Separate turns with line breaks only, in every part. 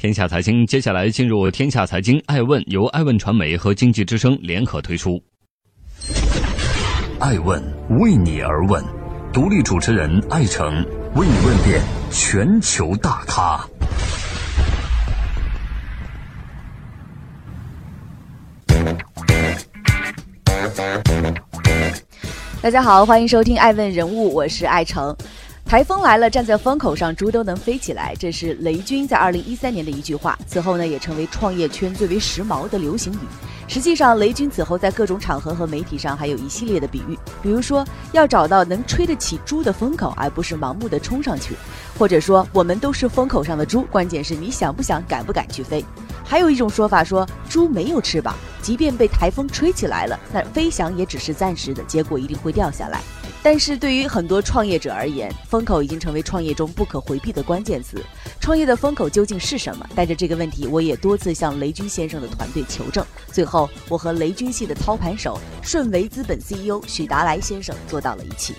天下财经，接下来进入天下财经爱问，由爱问传媒和经济之声联合推出。
爱问为你而问，独立主持人艾诚为你问遍全球大咖。
大家好，欢迎收听《爱问人物》，我是艾诚。台风来了，站在风口上，猪都能飞起来，这是雷军在二零一三年的一句话。此后呢，也成为创业圈最为时髦的流行语。实际上，雷军此后在各种场合和媒体上还有一系列的比喻，比如说要找到能吹得起猪的风口，而不是盲目的冲上去；或者说我们都是风口上的猪，关键是你想不想、敢不敢去飞。还有一种说法说，猪没有翅膀，即便被台风吹起来了，那飞翔也只是暂时的，结果一定会掉下来。但是对于很多创业者而言，风口已经成为创业中不可回避的关键词。创业的风口究竟是什么？带着这个问题，我也多次向雷军先生的团队求证。最后，我和雷军系的操盘手顺为资本 CEO 许达来先生坐到了一起。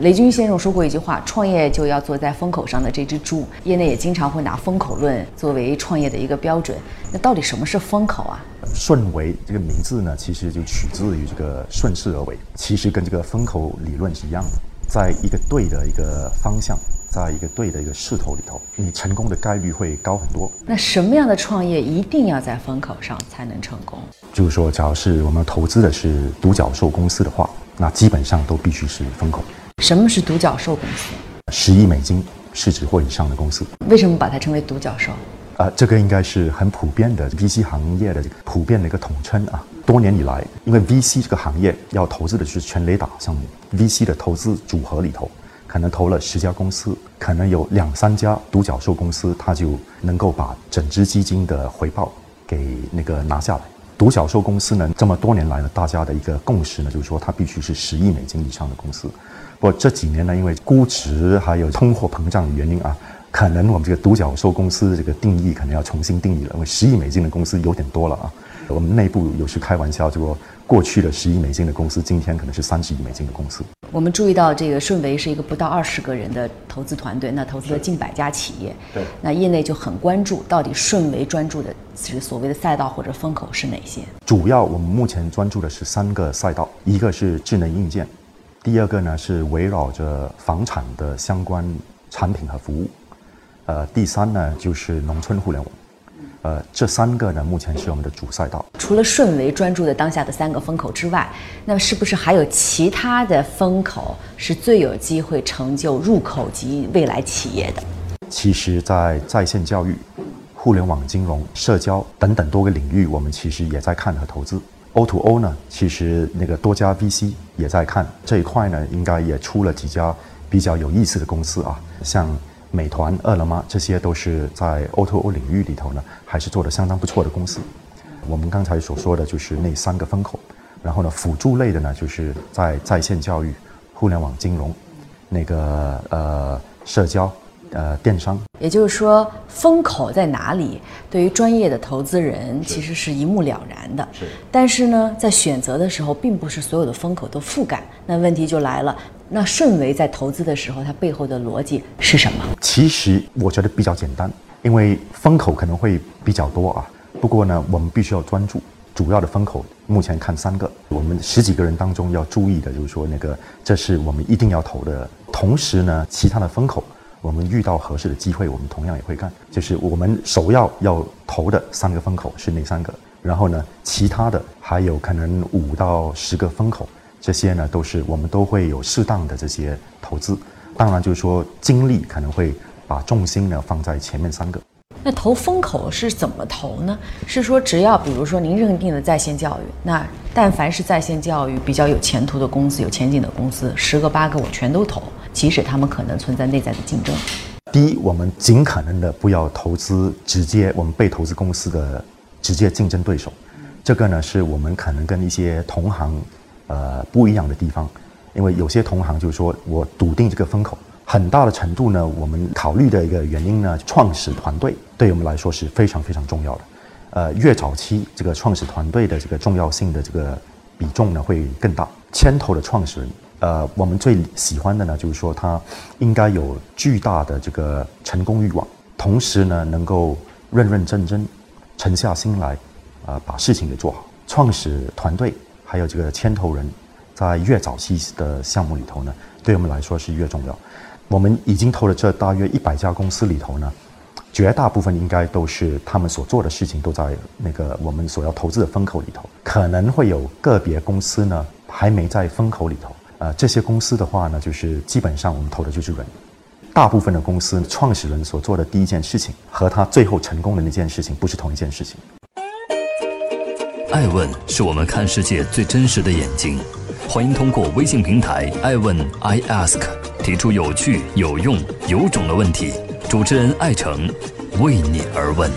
雷军先生说过一句话：“创业就要坐在风口上的这只猪。”业内也经常会拿风口论作为创业的一个标准。那到底什么是风口啊？
顺为这个名字呢，其实就取自于这个顺势而为，其实跟这个风口理论是一样的。在一个对的一个方向，在一个对的一个势头里头，你成功的概率会高很多。
那什么样的创业一定要在风口上才能成功？
就是说，假如是我们投资的是独角兽公司的话，那基本上都必须是风口。
什么是独角兽公司？
十亿美金市值或以上的公司。
为什么把它称为独角兽？
啊，这个应该是很普遍的 VC 行业的这个普遍的一个统称啊。多年以来，因为 VC 这个行业要投资的是全雷打项目，VC 的投资组合里头，可能投了十家公司，可能有两三家独角兽公司，它就能够把整支基金的回报给那个拿下来。独角兽公司呢，这么多年来呢，大家的一个共识呢，就是说它必须是十亿美金以上的公司。不过这几年呢，因为估值还有通货膨胀的原因啊，可能我们这个独角兽公司这个定义可能要重新定义了。因为十亿美金的公司有点多了啊。我们内部有时开玩笑，就说过去的十亿美金的公司，今天可能是三十亿美金的公司。
我们注意到，这个顺为是一个不到二十个人的投资团队，那投资了近百家企业。
对。
那业内就很关注，到底顺为专注的是所谓的赛道或者风口是哪些？
主要我们目前专注的是三个赛道，一个是智能硬件。第二个呢是围绕着房产的相关产品和服务，呃，第三呢就是农村互联网，呃，这三个呢目前是我们的主赛道。
除了顺为专注的当下的三个风口之外，那是不是还有其他的风口是最有机会成就入口级未来企业的？
其实，在在线教育、互联网金融、社交等等多个领域，我们其实也在看和投资。O to O 呢，其实那个多家 VC 也在看这一块呢，应该也出了几家比较有意思的公司啊，像美团、饿了么，这些都是在 O to O 领域里头呢，还是做的相当不错的公司。我们刚才所说的就是那三个风口，然后呢，辅助类的呢，就是在在线教育、互联网金融、那个呃社交。呃，电商，
也就是说，风口在哪里？对于专业的投资人，其实是一目了然的。
是，
但是呢，在选择的时候，并不是所有的风口都覆盖。那问题就来了，那顺为在投资的时候，它背后的逻辑是什么？
其实我觉得比较简单，因为风口可能会比较多啊。不过呢，我们必须要专注主要的风口。目前看三个，我们十几个人当中要注意的，就是说那个，这是我们一定要投的。同时呢，其他的风口。我们遇到合适的机会，我们同样也会干。就是我们首要要投的三个风口是哪三个？然后呢，其他的还有可能五到十个风口，这些呢都是我们都会有适当的这些投资。当然，就是说精力可能会把重心呢放在前面三个。
那投风口是怎么投呢？是说只要比如说您认定的在线教育，那但凡是在线教育比较有前途的公司、有前景的公司，十个八个我全都投。即使他们可能存在内在的竞争，
第一，我们尽可能的不要投资直接我们被投资公司的直接竞争对手，这个呢是我们可能跟一些同行呃不一样的地方，因为有些同行就是说我笃定这个风口，很大的程度呢，我们考虑的一个原因呢，创始团队对我们来说是非常非常重要的，呃，越早期这个创始团队的这个重要性的这个比重呢会更大，牵头的创始人。呃，我们最喜欢的呢，就是说他应该有巨大的这个成功欲望，同时呢，能够认认真真、沉下心来，啊，把事情给做好。创始团队还有这个牵头人，在越早期的项目里头呢，对我们来说是越重要。我们已经投了这大约一百家公司里头呢，绝大部分应该都是他们所做的事情都在那个我们所要投资的风口里头，可能会有个别公司呢还没在风口里头。呃，这些公司的话呢，就是基本上我们投的就是人。大部分的公司创始人所做的第一件事情和他最后成功的那件事情不是同一件事情。
爱问是我们看世界最真实的眼睛，欢迎通过微信平台爱问 I ask 提出有趣、有用、有种的问题，主持人艾诚为你而问。